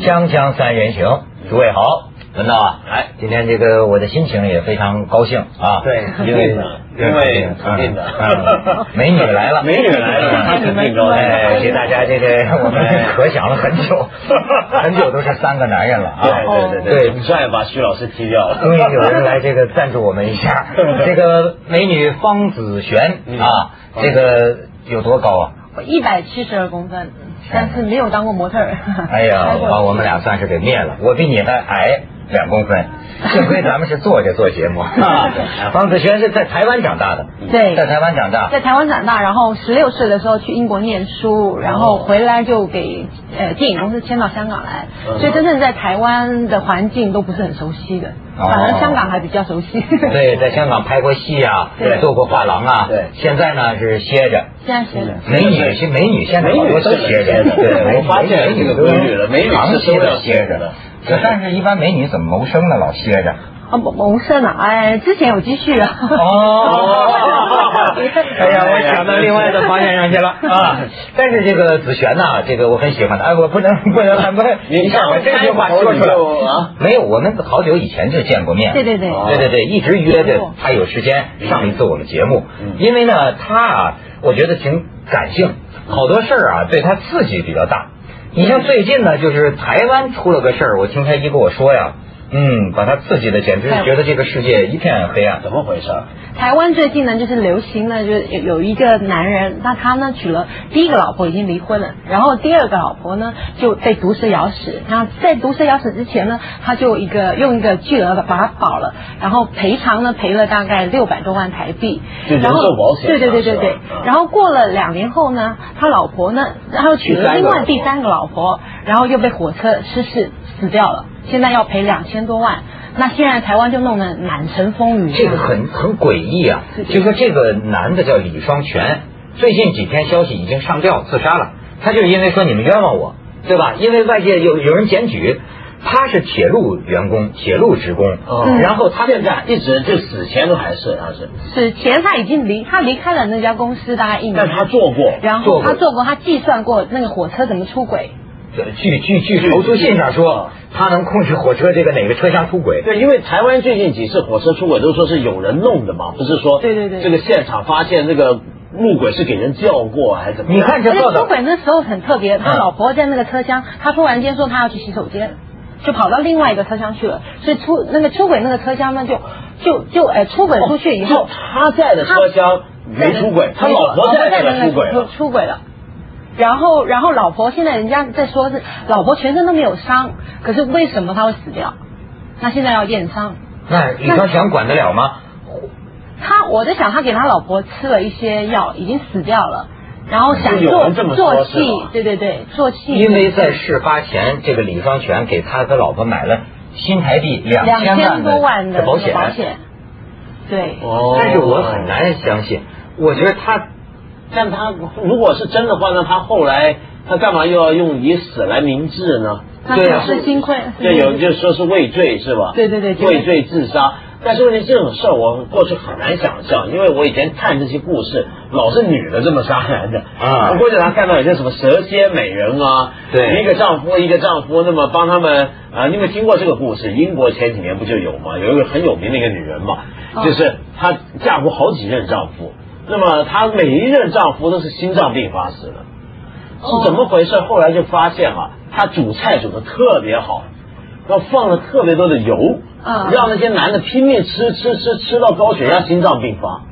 锵锵三人行，诸位好，文道啊，哎，今天这个我的心情也非常高兴啊，对因为因为肯定的。嗯美女来了，美女来了，他 肯定高兴。哎，给大家这个我们可想了很久，很久都是三个男人了啊，对对对对。很帅把徐老师踢掉。了。终于有人来这个赞助我们一下，这个美女方子璇嗯。啊，这个有多高啊？我一百七十二公分，但是没有当过模特儿。哎呀，把我们俩算是给灭了。我比你还矮两公分，幸亏咱们是坐着做节目。啊 方子轩是在台湾长大的，对在台湾长大。在台湾长大，然后十六岁的时候去英国念书，然后回来就给呃电影公司签到香港来，嗯所以真正在台湾的环境都不是很熟悉的，哦反而香港还比较熟悉。对，在香港拍过戏啊，对做过画廊啊。对现在呢是歇着。现在歇着。美女是美女，现在好多都歇着。对，我发现这个规律了美女是长期的都要歇着的。对但是，一般美女怎么谋生呢？老歇着。啊，谋谋生呢，哎，之前有积蓄啊。哦，哎呀，我想到另外的方向上去了 啊！但是这个子璇呐，这个我很喜欢的。哎，我不能 不能不能，你看我这句话说出来啊没有，我们好久以前就见过面。对对对对对对，一直约着他有时间上一次我们节目嗯，因为呢，他啊，我觉得挺感性，好多事儿啊对他刺激比较大。你像最近呢，就是台湾出了个事儿，我听他一跟我说呀，嗯，把他刺激的简直是觉得这个世界一片黑暗。怎么回事？台湾最近呢，就是流行呢，就是有有一个男人，那他呢娶了第一个老婆已经离婚了，然后第二个老婆呢就被毒蛇咬死。那在毒蛇咬死之前呢，他就一个用一个巨额把他保了，然后赔偿呢赔了大概六百多万台币。就人然后寿保险对对对。然后过了两年后呢，他老婆呢，然后娶了另外第三个老婆，然后又被火车失事死掉了，现在要赔两千多万。那现在台湾就弄得满城风雨。这个很很诡异啊！就说这个男的叫李双全，最近几天消息已经上吊自杀了。他就是因为说你们冤枉我，对吧？因为外界有有人检举，他是铁路员工，铁路职工，嗯然后他现在一直就死前都还是他是，死前他已经离他离开了那家公司大概一年，但他做过，然后他做过，他计算过那个火车怎么出轨，据据据投诉信上说，他能控制火车这个哪个车厢出轨。对，因为台湾最近几次火车出轨都说是有人弄的嘛，不是说对对对这个现场发现这个路轨是给人叫过还是怎么？你看这而且报道，出轨那时候很特别，他嗯老婆在那个车厢，他突然间说他要去洗手间。就跑到另外一个车厢去了，所以出那个出轨那个车厢呢，就就就哎出轨出去以后，就他在的车厢没出轨，他老婆在那个出轨了。出轨了。然后，然后老婆现在人家在说是老婆全身都没有伤，可是为什么他会死掉？那现在要验伤。那李双全管得了吗？他我在想，他给他老婆吃了一些药，已经死掉了，然后想做做戏，对对对，做戏。因为在事发前，这个李双全给他的老婆买了新台币两两千千多万的的保险。保险，对，哦但是我很难相信，我觉得他但他如果是真的话，那他后来他干嘛又要用以死来明志呢？他对啊是心愧。对，有就说是畏罪是吧？对对对畏罪自杀。但是问题这种事儿，我过去很难想象，因为我以前看这些故事，老是女的这么杀男的啊我过去常看到有些什么蛇蝎美人啊，对一个丈夫一个丈夫，那么帮他们啊，你有没有听过这个故事？英国前几年不就有吗？有一个很有名的一个女人嘛，哦就是她嫁过好几任丈夫，那么她每一任丈夫都是心脏病发死的。是怎么回事？后来就发现啊，她煮菜煮的特别好，然后放了特别多的油，嗯让那些男的拼命吃吃吃吃到高血压、心脏病发。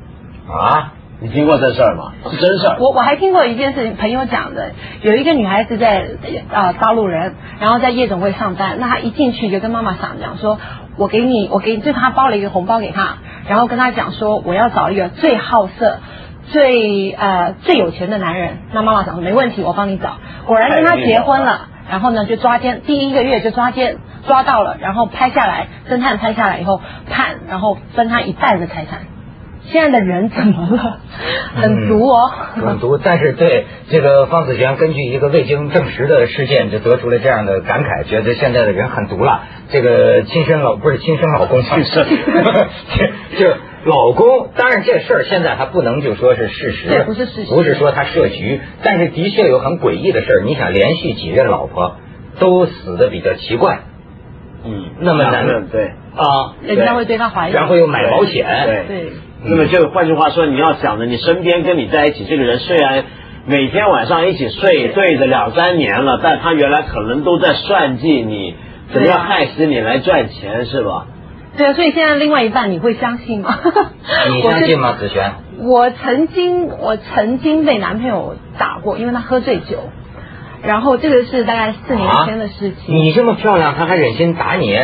啊，你听过这事儿吗？是真事儿。我我还听过一件事情，朋友讲的，有一个女孩子在啊、大陆人，然后在夜总会上班，那她一进去就跟妈妈讲讲说，我给你，我给你，就她包了一个红包给她，然后跟她讲说，我要找一个最好色。最呃最有钱的男人，那妈妈讲说没问题，我帮你找。果然跟他结婚了，然后呢就抓奸，第一个月就抓奸，抓到了，然后拍下来，侦探拍下来以后判，然后分他一半的财产。现在的人怎么了？很毒哦。很毒。但是对这个方子璇，根据一个未经证实的事件，就得出了这样的感慨，觉得现在的人很毒了。这个亲生老不是亲生老公去世，就是老公。当然这事儿现在还不能就说是事实，对不是事实不是说他设局，但是的确有很诡异的事儿。你想连续几任老婆。都死的比较奇怪嗯，那么男两个人对。啊，人家会对他怀疑。然后又买保险，对对，那么就换句话说，你要想着你身边跟你在一起这个人，虽然每天晚上一起睡对着两三年了，但他原来可能都在算计你，怎么样害死你来赚钱，是吧？对啊，所以现在另外一半你会相信吗？你相信吗？子璇？我曾经我曾经被男朋友打过，因为他喝醉酒，然后这个是大概四年前的事情。你这么漂亮，他还忍心打你？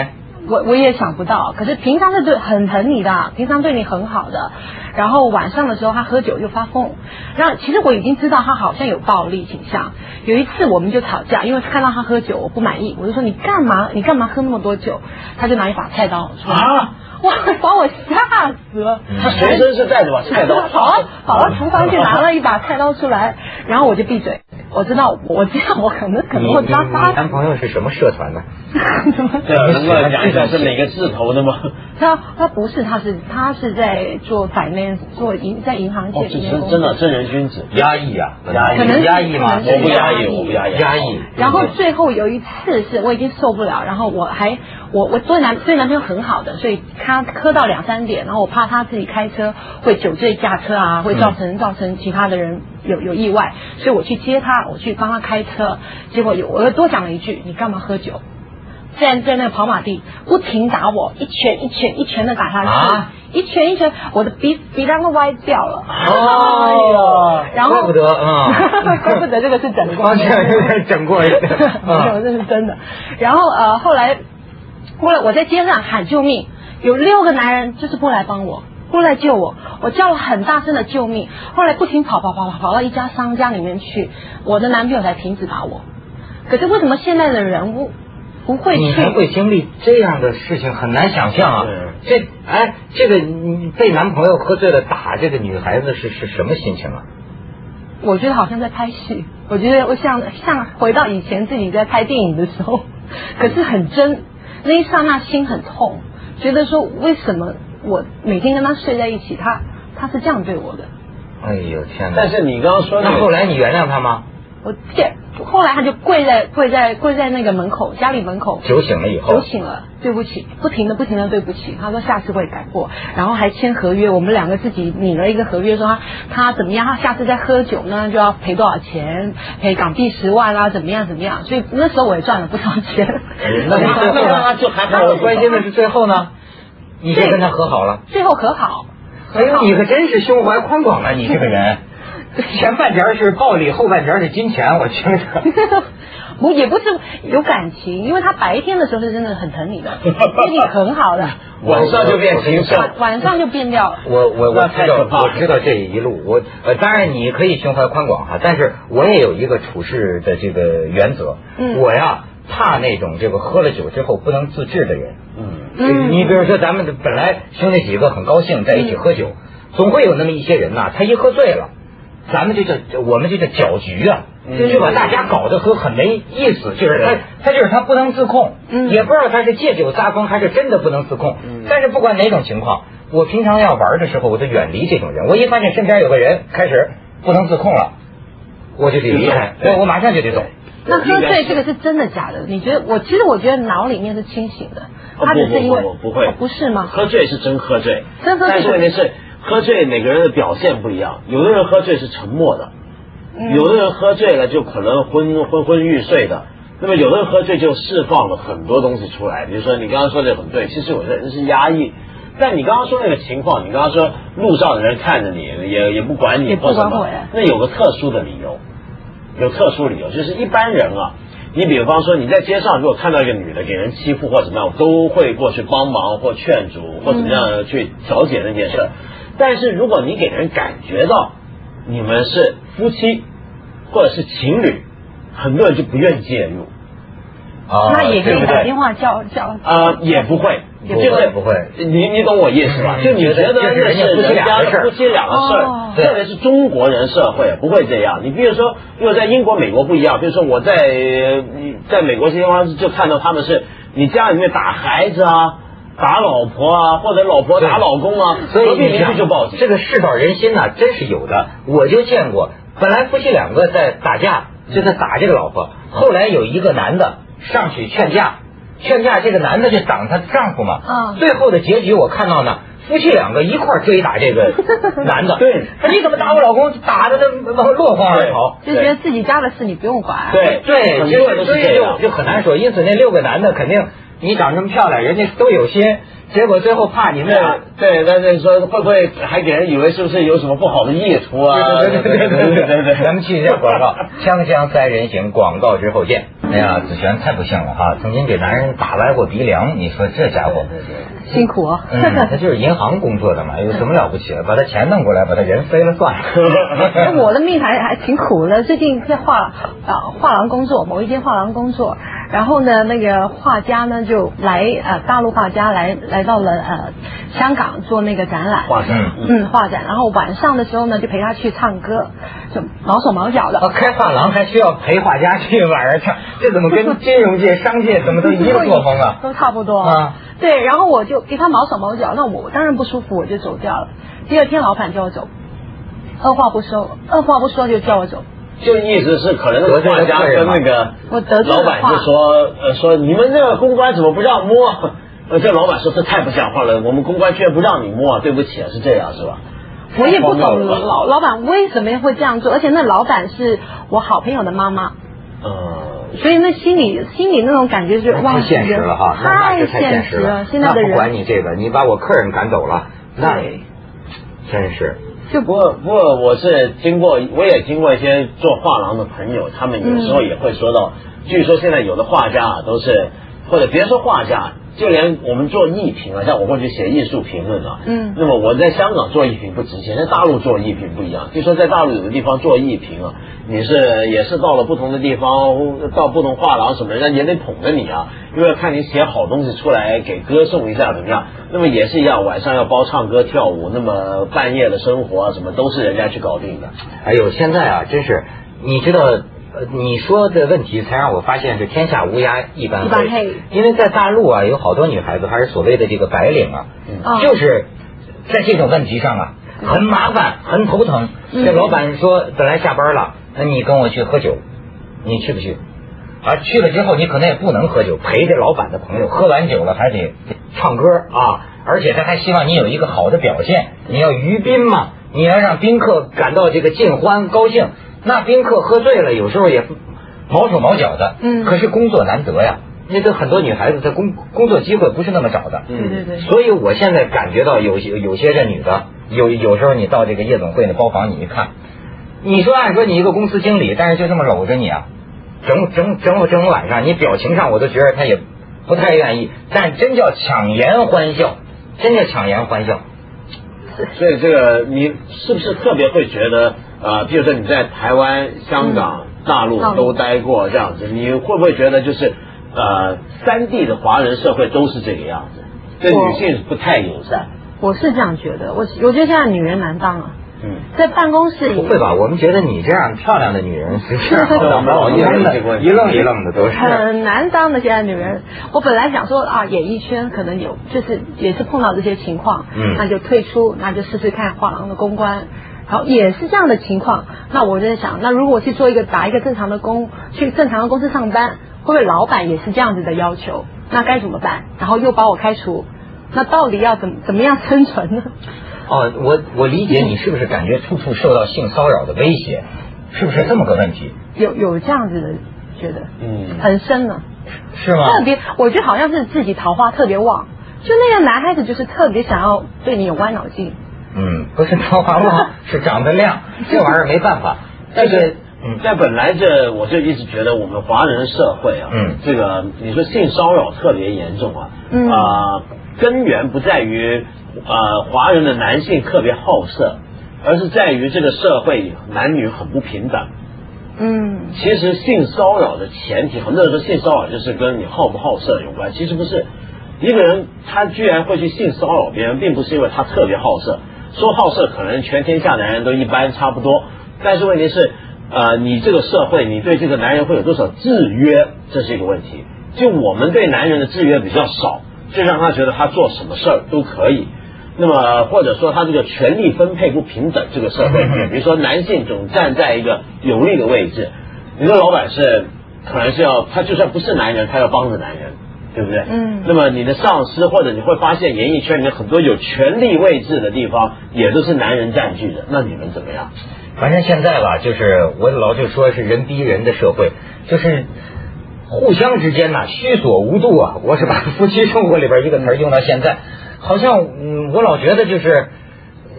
我我也想不到，可是平常是对很疼你的，平常对你很好的，然后晚上的时候他喝酒又发疯，然后其实我已经知道他好像有暴力倾向。有一次我们就吵架，因为看到他喝酒我不满意，我就说你干嘛你干嘛喝那么多酒？他就拿一把菜刀出来，啊 哇把我吓死了。他随身是带着把菜刀，跑到跑到厨房去拿了一把菜刀出来，然后我就闭嘴。我知道，我知道我可能可能会你你抓他。男朋友是什么社团呢？怎么对，能够讲一下是哪个字头的吗？他他不是，他是他是在做 finance，做银在银行界里面真的正人君子。压抑啊，压抑可能压抑吗？我不压抑，压抑我不压抑，压抑。然后最后有一次是我已经受不了，然后我还我我对男对男朋友很好的，所以他喝到两三点，然后我怕他自己开车会酒醉驾车啊，会造成、造成其他的人有有意外，所以我去接他，我去帮他开车，结果有我又多讲了一句，你干嘛喝酒？在在那个跑马地不停打我，一拳一拳一拳的打下去，啊一拳一拳，我的鼻鼻梁都歪掉了。哦然后怪不得啊 怪不得这个是整过 整过一点 没有，这是真的。然后呃，后来后来我在街上喊救命，有六个男人就是过来帮我。过来救我，我叫了很大声的救命，后来不停跑跑跑跑跑到一家商家里面去，我的男朋友才停止打我。可是为什么现在的人不不会你去？还会经历这样的事情，很难想象啊！这哎，这个你被男朋友喝醉了打这个女孩子是是什么心情啊？我觉得好像在拍戏，我觉得我像像回到以前自己在拍电影的时候，可是很真，那一刹那心很痛，觉得说为什么我每天跟他睡在一起，他他是这样对我的，哎呦天哪！但是你刚刚说那那个后来你原谅他吗？我这后来他就跪在跪在跪在那个门口家里门口。酒醒了以后酒，醒了，对不起，不停的不停的对不起。他说下次会改过，然后还签合约，我们两个自己拟了一个合约，说他他怎么样，他下次再喝酒呢就要赔多少钱，赔港币十万啊，怎么样怎么样。所以那时候我也赚了不少钱。那那？那就还好那我关心的是最后呢？你就跟他和好了。最后和好。哎呦，你可真是胸怀宽广啊！你这个人，前半截是暴力，后半截是金钱，我听着。我 也不是有感情，因为他白天的时候是真的很疼你的，对你很好的，晚上就变形象。晚晚上就变掉了。我我我那知道太可怕我知道这一路，我呃当然你可以胸怀宽广哈，但是我也有一个处事的这个原则，嗯我呀怕那种这个喝了酒之后不能自制的人。嗯，嗯你比如说咱们本来兄弟几个很高兴在一起喝酒，总会有那么一些人呐，他一喝醉了，咱们就叫我们就叫搅局啊。嗯就把大家搞得和很没意思，就是他，他就是他不能自控，嗯也不知道他是借酒撒疯还是真的不能自控。嗯但是不管哪种情况，我平常要玩的时候，我就远离这种人。我一发现身边有个人开始不能自控了，我就得离开，对我我马上就得走。那喝醉这个是真的假的？你觉得？我其实我觉得脑里面是清醒的，哦他只是因为不不不不会哦不是吗？喝醉是真喝醉，真喝醉但是问题是喝醉每个人的表现不一样，有的人喝醉是沉默的，嗯有的人喝醉了就可能昏昏昏欲睡的。那么有的人喝醉就释放了很多东西出来，比如说你刚刚说的很对，其实有的人是压抑。但你刚刚说那个情况，你刚刚说路上的人看着你也也不管你也不或什么管我呀，那有个特殊的理由，有特殊理由，就是一般人啊，你比方说你在街上如果看到一个女的给人欺负或怎么样，都会过去帮忙或劝阻或怎么样去调解那件事。但是如果你给人感觉到你们是夫妻或者是情侣，很多人就不愿意介入。啊那也可以打电话叫叫啊、也不会，也就是不会你你懂我意思吧？嗯就你觉得这是人家的事儿家夫妻俩的事哦儿，特别是中国人社会不会这样。你比如说，因为在英国、美国不一样，比如说我在呃在美国这些地方就看到他们是，你家里面打孩子啊。打老婆啊，或者老婆打老公啊，所以隔壁邻你想居就报警。这个世道人心呐、真是有的。我就见过，本来夫妻两个在打架，就在打这个老婆，后来有一个男的上去劝架，劝架这个男的就挡她丈夫嘛。啊最后的结局我看到呢，夫妻两个一块追打这个 男的。对说你怎么打我老公？打的那往落荒而逃。就觉得自己家的事你不用管。对对，很就多人都是这是所以就。就很难说。因此那六个男的肯定你长这么漂亮人家都有心结果最后怕你那俩对但是说会不会还给人以为是不是有什么不好的意图啊？对对对对对对咱们 去一下广告锵锵三人行广告之后见。哎呀紫璇太不幸了哈曾经给男人打歪过鼻梁你说这家伙。辛苦啊。他就是银行工作的嘛有什么了不起的？把他钱弄过来把他人飞了算了。我的命还还挺苦的最近在画啊画廊工作某一间画廊工作。然后呢，那个画家呢就来呃大陆画家来来到了呃香港做那个展览，画展，嗯，嗯画展，然后晚上的时候呢就陪他去唱歌，就毛手毛脚的。啊，开画廊还需要陪画家去晚上唱，这怎么跟金融界、商界怎么都一个作风啊？都差不多啊。对，然后我就给他毛手毛脚，那我当然不舒服，我就走掉了。第二天老板叫我走，二话不说，二话不说就叫我走。就意思是可能那个画家跟那个我得罪了老板就说呃说你们那个公关怎么不让摸？呃，这老板说这太不像话了，我们公关居然不让你摸，对不起啊，是这样是吧？我也不懂老老板为什么会这样做，而且那老板是我好朋友的妈妈，嗯，所以那心里心里那种感觉是哇，太现实了哈，那那太现现实实了。现在的那不管你这个，你把我客人赶走了，那对真是。就不过不过我是经过，我也经过一些做画廊的朋友，他们有时候也会说到，据说现在有的画家啊都是，或者别说画家，就连我们做艺评啊，像我过去写艺术评论啊，嗯那么我在香港做艺评不值钱，在大陆做艺评不一样。据说在大陆有的地方做艺评啊，你是也是到了不同的地方，到不同画廊什么，人家也得捧着你啊，因为看你写好东西出来给歌颂一下怎么样。那么也是一样，晚上要包唱歌跳舞，那么半夜的生活啊什么都是人家去搞定的。哎呦，现在啊，真是，你知道，呃，你说的问题才让我发现是天下乌鸦一般一般黑因为在大陆啊，有好多女孩子还是所谓的这个白领啊，啊就是在这种问题上啊，很麻烦，很头疼。嗯这老板说本来下班了，那你跟我去喝酒，你去不去？啊，去了之后你可能也不能喝酒，陪着老板的朋友，喝完酒了还得唱歌啊，而且他还希望你有一个好的表现，你要娱宾嘛，你要让宾客感到这个尽欢高兴。那宾客喝醉了，有时候也毛手毛脚的，嗯。可是工作难得呀，那都很多女孩子她工工作机会不是那么找的，对对对，所以我现在感觉到有些有些这女的，有有时候你到这个夜总会的包房，你一看，你说按说你一个公司经理，但是就这么搂着你啊，整整整整晚上，你表情上我都觉得他也不太愿意，但真叫强颜欢笑，真叫强颜欢笑。所以这个你是不是特别会觉得呃，比如说你在台湾、香港、大陆嗯都待过这样子，你会不会觉得就是呃，三地的华人社会都是这个样子，对女性不太友善？我是这样觉得，我我觉得现在女人难当啊，嗯，在办公室里不会吧？我们觉得你这样漂亮的女人实际上好像没有一愣一愣一愣的都是。很难当的，现在女人。我本来想说啊，演艺圈可能有，就是也是碰到这些情况，嗯那就退出，那就试试看画廊的公关。然后也是这样的情况，那我就在想，那如果去做一个打一个正常的工，去正常的公司上班，会不会老板也是这样子的要求？那该怎么办？然后又把我开除，那到底要怎么怎么样生存呢？哦，我我理解你是不是感觉处处受到性骚扰的威胁，是不是这么个问题？有有这样子的觉得，嗯很深呢。是吗？特别，我觉得好像是自己桃花特别旺，就那个男孩子就是特别想要对你有歪脑筋。嗯，不是桃花旺，是长得亮，这玩意儿没办法。但是，嗯，但本来这我就一直觉得我们华人社会啊，嗯这个你说性骚扰特别严重啊，嗯啊、根源不在于呃华人的男性特别好色，而是在于这个社会男女很不平等。嗯，其实性骚扰的前提，很多人说性骚扰就是跟你好不好色有关，其实不是。一个人他居然会去性骚扰别人，并不是因为他特别好色。说好色，可能全天下男人都一般差不多，但是问题是，呃，你这个社会，你对这个男人会有多少制约，这是一个问题。就我们对男人的制约比较少，就让他觉得他做什么事儿都可以。那么或者说他这个权力分配不平等，这个社会里面，比如说男性总站在一个有利的位置，你的老板是可能是要他就算不是男人，他要帮着男人，对不对？嗯那么你的上司或者你会发现演艺圈里面很多有权力位置的地方，也都是男人占据的。那你们怎么样？反正现在吧，就是我老就说是人逼人的社会，就是互相之间呐、虚所无度啊。我是把夫妻生活里边一个词用到现在，好像嗯，我老觉得就是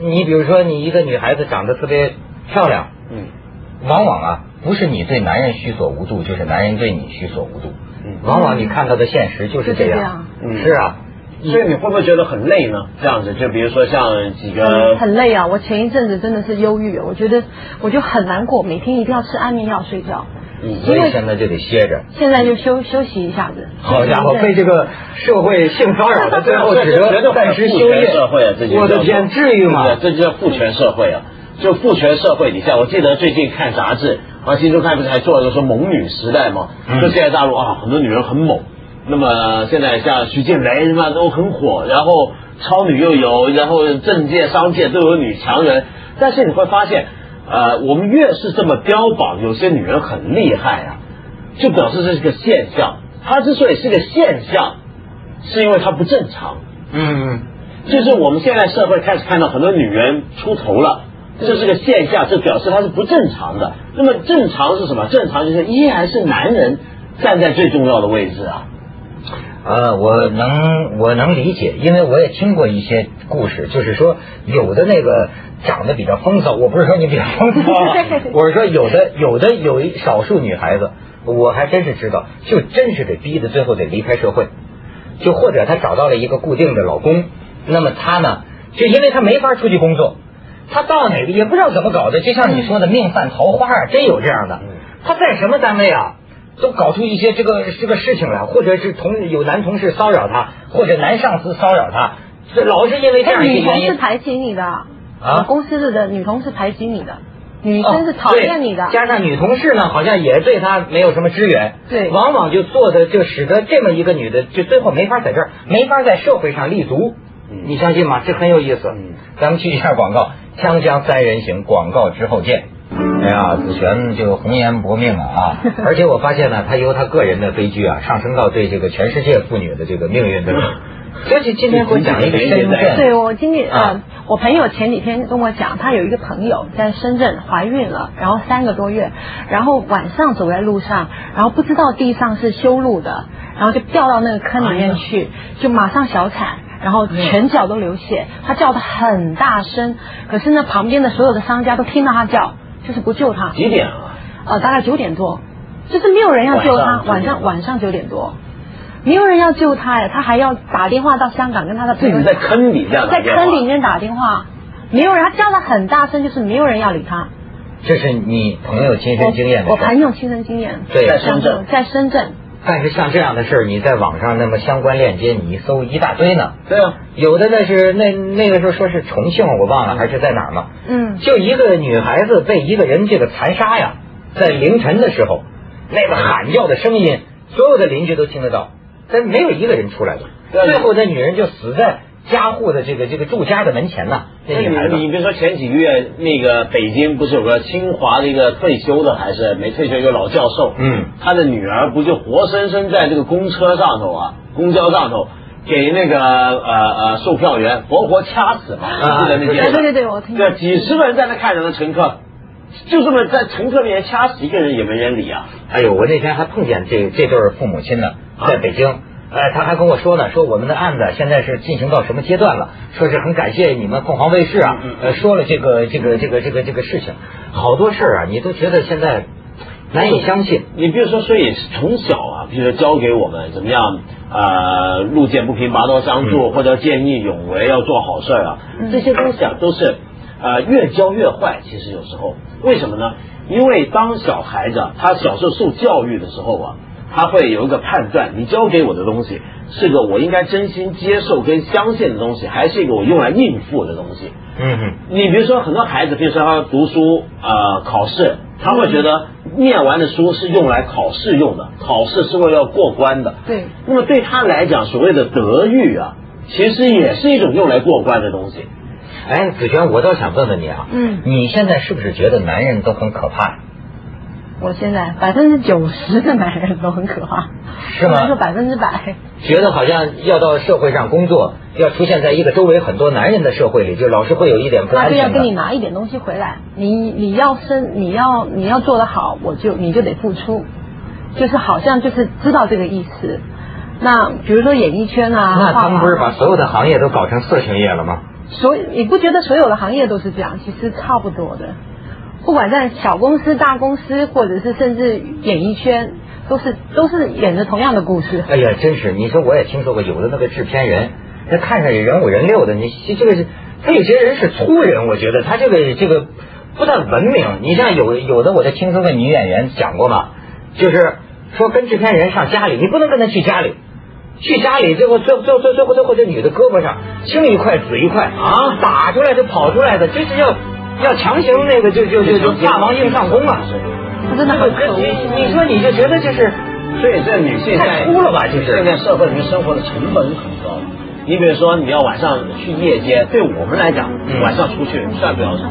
你比如说你一个女孩子长得特别漂亮，嗯往往啊不是你对男人虚所无度，就是男人对你虚所无度。嗯往往你看到的现实就是这样。是啊，所以你会不会觉得很累呢？这样子，就比如说像几个很很累啊！我前一阵子真的是忧郁，我觉得我就很难过，每天一定要吃安眠药睡觉。嗯所以现在就得歇着。现在就休休息一下子。好家伙，被这个社会性骚扰的最后 只得暂时休业。社会啊，这就我的天，至于吗？这就叫父权社会啊！就父权社会底下，我记得最近看杂志，啊，《新周刊》不是还做了个说猛女时代吗？嗯就现在大陆啊，很多女人很猛。那么现在像徐静蕾什么都很火，然后超女又有，然后政界、商界都有女强人。但是你会发现，呃，我们越是这么标榜有些女人很厉害啊，就表示这是个现象。它之所以是个现象，是因为它不正常。嗯，就是我们现在社会开始看到很多女人出头了，这是个现象，这表示它是不正常的。那么正常是什么？正常就是依然是男人站在最重要的位置啊。呃，我能我能理解，因为我也听过一些故事，就是说有的那个长得比较风骚，我不是说你比较风骚啊，我是说有的有的有一少数女孩子，我还真是知道，就真是得逼的最后得离开社会，就或者她找到了一个固定的老公，那么她呢，就因为她没法出去工作，她到哪个也不知道怎么搞的，就像你说的命犯桃花啊，真有这样的，她在什么单位啊？都搞出一些这个这个事情来，或者是同有男同事骚扰她，或者男上司骚扰她，这老是因为这样女一些原因。同事排挤你的，啊，公司的女同事排挤你的，女生是讨厌你的哦。加上女同事呢，好像也对她没有什么支援，对往往就做的就使得这么一个女的，就最后没法在这儿，没法在社会上立足。嗯你相信吗？这很有意思。嗯咱们去一下广告，锵锵三人行，广告之后见。哎呀，子璇就红颜薄命了啊！而且我发现呢，他由他个人的悲剧啊，上升到对这个全世界妇女的这个命运的。所以今天给我讲一个深圳，对我今天啊呃，我朋友前几天跟我讲，他有一个朋友在深圳怀孕了，然后三个多月，然后晚上走在路上，然后不知道地上是修路的，然后就掉到那个坑里面去，就马上小产。然后全脚都流血，他叫的很大声，可是呢，旁边的所有的商家都听到他叫，就是不救他。几点啊？呃，大概九点多，就是没有人要救他。晚上晚上晚上九点多，没有人要救他呀，他还要打电话到香港跟他的朋友。自己在坑底下在坑里面打电话，没有人，他叫的很大声，就是没有人要理他。这是你朋友亲身经验的我我朋友亲身经验，对在深圳。在深圳，但是像这样的事儿，你在网上那么相关链接，你一搜一大堆呢。对啊，有的那是那那个时候说是重庆，我忘了还是在哪儿嘛。嗯，就一个女孩子被一个人这个残杀呀，在凌晨的时候，那个喊叫的声音，所有的邻居都听得到，但没有一个人出来的。对最后那女人就死在家户的这个这个住家的门前呐。那你你比如说前几个月那个北京不是有个清华的一个退休的还是没退休一个老教授，嗯他的女儿不就活生生在这个公车上头啊，公交上头给那个呃呃售票员活活掐死嘛？啊记得那件事？对对对，我听对，几十个人在那看着那乘客，就这么在乘客面前掐死一个人也没人理啊。哎呦，我那天还碰见这这对父母亲呢，在北京。哎，他还跟我说呢，说我们的案子现在是进行到什么阶段了？说是很感谢你们凤凰卫视啊嗯嗯，呃，说了这个这个这个这个这个事情，好多事儿啊，你都觉得现在难以相信。你比如说，所以从小啊，比如说教给我们怎么样，呃，路见不平拔刀相助，嗯或者见义勇为，要做好事儿啊，嗯这些东西啊，都是呃越教越坏。其实有时候为什么呢？因为当小孩子啊，他小时候受教育的时候啊，他会有一个判断，你教给我的东西是个我应该真心接受跟相信的东西，还是一个我用来应付的东西。嗯哼，你比如说很多孩子，比如说他读书呃考试，他会觉得念完的书是用来考试用的，考试是为了要过关的。对，那么对他来讲，所谓的德育啊，其实也是一种用来过关的东西。哎，子轩，我倒想问问你啊，嗯你现在是不是觉得男人都很可怕呀？我现在百分之九十的男人都很可怕，是吗不能说百分之百。觉得好像要到社会上工作，要出现在一个周围很多男人的社会里，就老是会有一点不安全那就要跟你。拿一点东西回来，你你要生，你要你要做得好，我就你就得付出，就是好像就是知道这个意思。那比如说演艺圈啊，那他们不是把所有的行业都搞成色情业了吗？所以你不觉得所有的行业都是这样？其实差不多的，不管在小公司、大公司，或者是甚至演艺圈，都是都是演着同样的故事。哎呀，真是！你说我也听说过，有的那个制片人，他看上去人五人六的，你这个是，他有些人是粗人，我觉得他这个这个不太文明。你像有有的，我就听说个女演员讲过嘛，就是说跟制片人上家里，你不能跟他去家里。去家里，最后最最最最后最后这女的胳膊上青一块紫一块啊，打出来就跑出来的，这是要要强行那个就就就就霸王硬上弓啊！他真的很可恶。你你说你就觉得就是所以这女性在太粗了吧就是现在社会里面生活的成本很高。你比如说，你要晚上去夜街，对我们来讲，嗯晚上出去算不了什么。